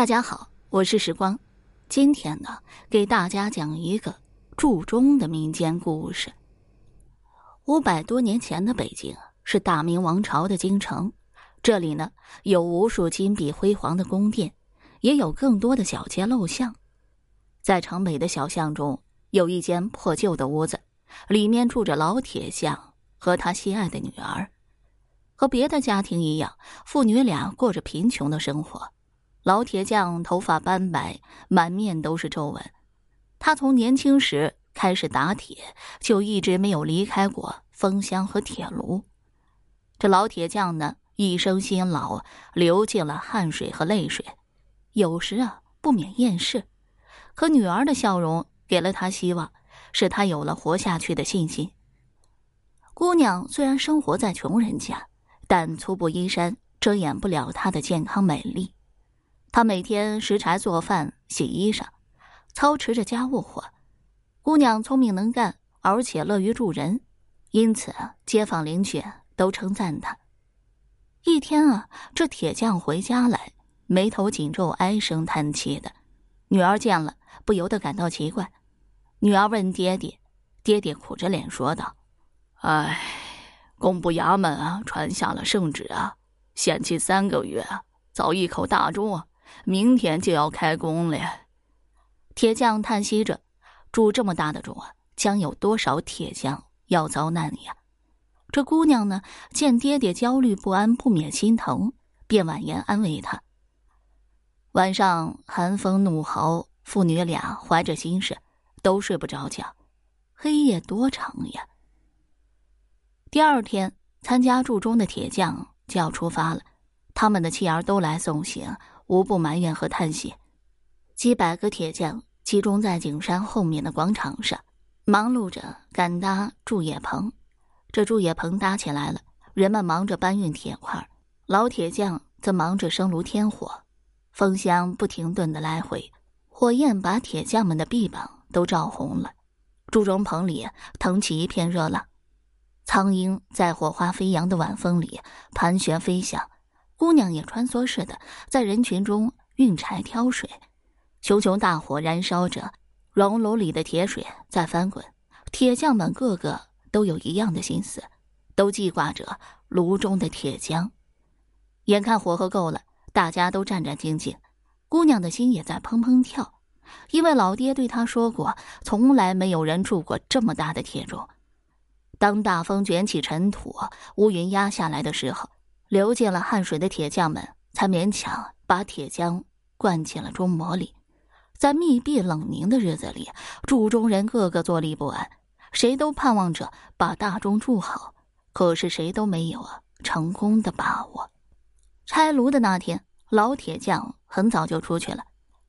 大家好，我是时光。今天呢，给大家讲一个铸钟的民间故事。五百多年前的北京是大明王朝的京城，这里呢有无数金碧辉煌的宫殿，也有更多的小街陋巷。在城北的小巷中，有一间破旧的屋子，里面住着老铁匠和他心爱的女儿。和别的家庭一样，父女俩过着贫穷的生活。老铁匠头发斑白，满面都是皱纹。他从年轻时开始打铁，就一直没有离开过风箱和铁炉。这老铁匠呢，一生辛劳，流尽了汗水和泪水，有时啊不免厌世。可女儿的笑容给了他希望，使他有了活下去的信心。姑娘虽然生活在穷人家，但粗布衣衫遮掩不了她的健康美丽。他每天拾柴做饭、洗衣裳，操持着家务活。姑娘聪明能干，而且乐于助人，因此街坊邻居都称赞她。一天啊，这铁匠回家来，眉头紧皱，唉声叹气的。女儿见了，不由得感到奇怪。女儿问爹爹，爹爹苦着脸说道：“哎，工部衙门啊，传下了圣旨啊，限期三个月，凿一口大钟啊。”明天就要开工了。铁匠叹息着：“铸这么大的钟啊，将有多少铁匠要遭难呀？”这姑娘呢，见爹爹焦虑不安，不免心疼，便婉言安慰他。晚上寒风怒号，父女俩怀着心事，都睡不着觉。黑夜多长呀！第二天，参加铸钟的铁匠就要出发了，他们的妻儿都来送行。无不埋怨和叹息，几百个铁匠集中在景山后面的广场上，忙碌着赶搭铸冶棚。这铸冶棚搭起来了，人们忙着搬运铁块，老铁匠则忙着生炉添火，风箱不停顿的来回，火焰把铁匠们的臂膀都照红了。铸钟棚里腾起一片热浪，苍鹰在火花飞扬的晚风里盘旋飞翔。姑娘也穿梭似的在人群中运柴挑水，熊熊大火燃烧着，熔炉里的铁水在翻滚。铁匠们个个都有一样的心思，都记挂着炉中的铁浆。眼看火候够了，大家都战战兢兢，姑娘的心也在砰砰跳，因为老爹对她说过，从来没有人住过这么大的铁炉。当大风卷起尘土，乌云压下来的时候。流尽了汗水的铁匠们才勉强把铁浆灌进了钟模里，在密闭冷凝的日子里，铸钟人个个坐立不安，谁都盼望着把大钟铸好，可是谁都没有啊成功的把握。拆炉的那天，老铁匠很早就出去了，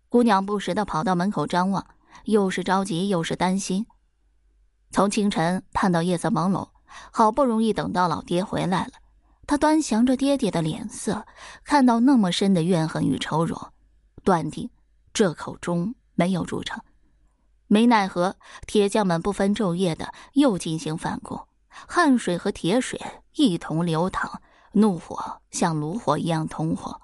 姑娘不时的跑到门口张望，又是着急又是担心。从清晨盼到夜色朦胧，好不容易等到老爹回来了。他端详着爹爹的脸色，看到那么深的怨恨与愁容，断定这口钟没有铸成。没奈何，铁匠们不分昼夜的又进行反攻，汗水和铁水一同流淌，怒火像炉火一样通红。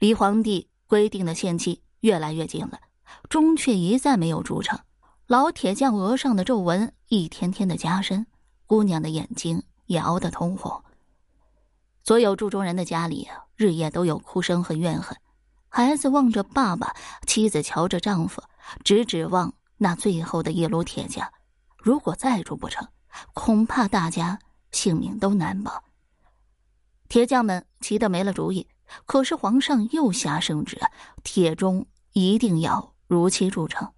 离皇帝规定的限期越来越近了，钟却一再没有铸成。老铁匠额上的皱纹一天天的加深，姑娘的眼睛也熬得通红。所有铸钟人的家里，日夜都有哭声和怨恨。孩子望着爸爸，妻子瞧着丈夫，只指望那最后的一炉铁匠。如果再铸不成，恐怕大家性命都难保。铁匠们急得没了主意。可是皇上又下圣旨，铁钟一定要如期铸成。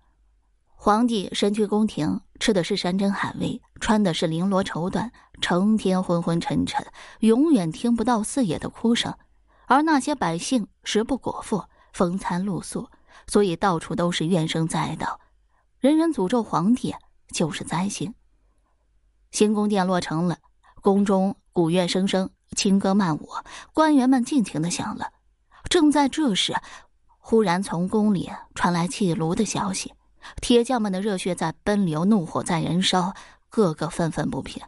皇帝身居宫廷，吃的是山珍海味，穿的是绫罗绸缎，成天昏昏沉沉，永远听不到四野的哭声。而那些百姓食不果腹，风餐露宿，所以到处都是怨声载道，人人诅咒皇帝就是灾星。新宫殿落成了，宫中鼓乐声声，轻歌曼舞，官员们尽情的享乐。正在这时，忽然从宫里传来弃炉的消息。铁匠们的热血在奔流，怒火在燃烧，个个愤愤不平。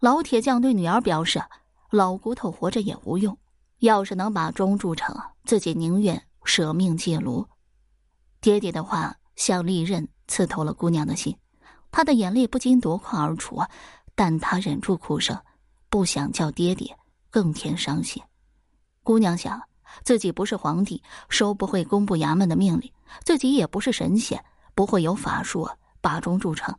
老铁匠对女儿表示：“老骨头活着也无用，要是能把钟铸成，自己宁愿舍命借炉。爹爹的话像利刃刺透了姑娘的心，她的眼泪不禁夺眶而出，但她忍住哭声，不想叫爹爹更添伤心。姑娘想，自己不是皇帝，收不回工部衙门的命令；自己也不是神仙，不会有法术把中铸成。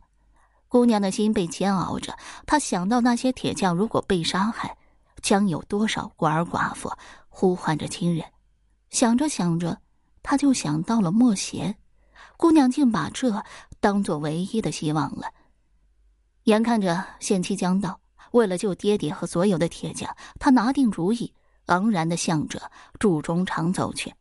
姑娘的心被煎熬着，她想到那些铁匠如果被杀害，将有多少孤儿寡妇呼唤着亲人。想着想着，她就想到了莫邪。姑娘竟把这当做唯一的希望了。眼看着限期将到，为了救爹爹和所有的铁匠，她拿定主意，昂然的向着铸钟厂走去。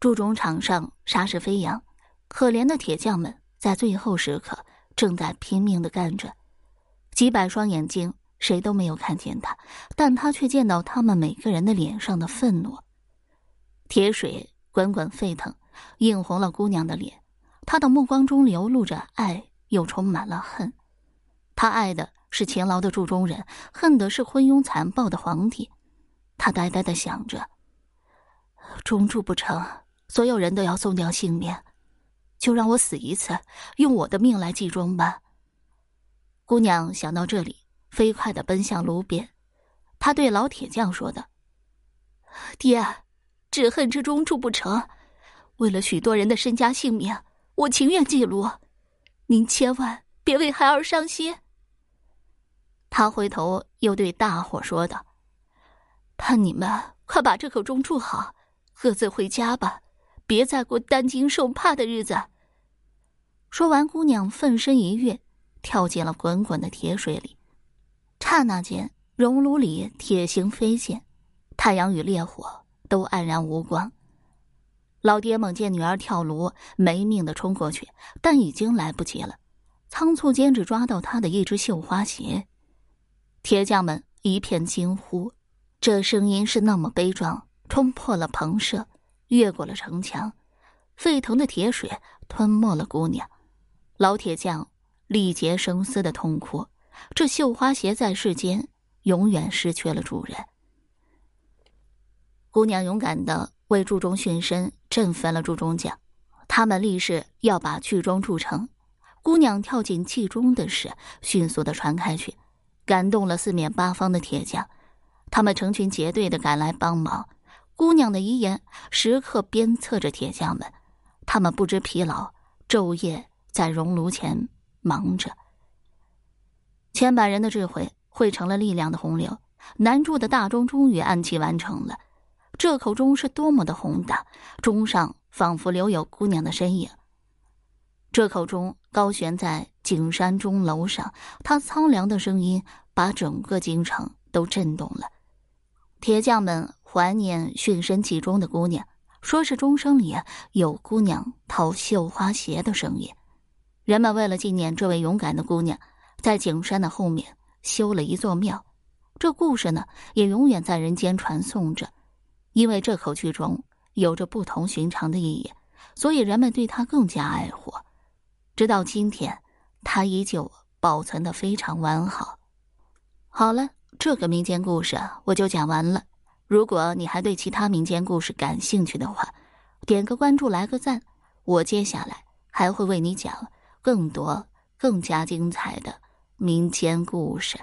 铸钟厂上沙石飞扬，可怜的铁匠们在最后时刻。正在拼命的干着，几百双眼睛，谁都没有看见他，但他却见到他们每个人的脸上的愤怒。铁水滚滚沸腾，映红了姑娘的脸，她的目光中流露着爱，又充满了恨。他爱的是勤劳的铸钟人，恨的是昏庸残暴的皇帝。他呆呆的想着：钟铸不成，所有人都要送掉性命。就让我死一次，用我的命来祭钟吧。姑娘想到这里，飞快的奔向炉边。她对老铁匠说的：“爹，只恨这钟铸不成。为了许多人的身家性命，我情愿祭炉。您千万别为孩儿伤心。”他回头又对大伙说道：“盼你们快把这口钟铸好，各自回家吧。”别再过担惊受怕的日子。说完，姑娘奋身一跃，跳进了滚滚的铁水里。刹那间，熔炉里铁星飞溅，太阳与烈火都黯然无光。老爹猛见女儿跳炉，没命的冲过去，但已经来不及了。仓促间，只抓到她的一只绣花鞋。铁匠们一片惊呼，这声音是那么悲壮，冲破了棚舍。越过了城墙，沸腾的铁水吞没了姑娘。老铁匠力竭声嘶的痛哭。这绣花鞋在世间永远失去了主人。姑娘勇敢的为铸钟殉身，振奋了铸钟匠。他们立誓要把巨钟铸成。姑娘跳进祭钟的事迅速的传开去，感动了四面八方的铁匠。他们成群结队的赶来帮忙。姑娘的遗言时刻鞭策着铁匠们，他们不知疲劳，昼夜在熔炉前忙着。千百人的智慧汇成了力量的洪流，南柱的大钟终于按期完成了。这口钟是多么的宏大，钟上仿佛留有姑娘的身影。这口钟高悬在景山钟楼上，它苍凉的声音把整个京城都震动了。铁匠们。怀念殉身其中的姑娘，说是钟声里有姑娘讨绣花鞋的声音。人们为了纪念这位勇敢的姑娘，在景山的后面修了一座庙。这故事呢，也永远在人间传颂着。因为这口巨钟有着不同寻常的意义，所以人们对它更加爱护。直到今天，它依旧保存的非常完好。好了，这个民间故事我就讲完了。如果你还对其他民间故事感兴趣的话，点个关注，来个赞，我接下来还会为你讲更多、更加精彩的民间故事。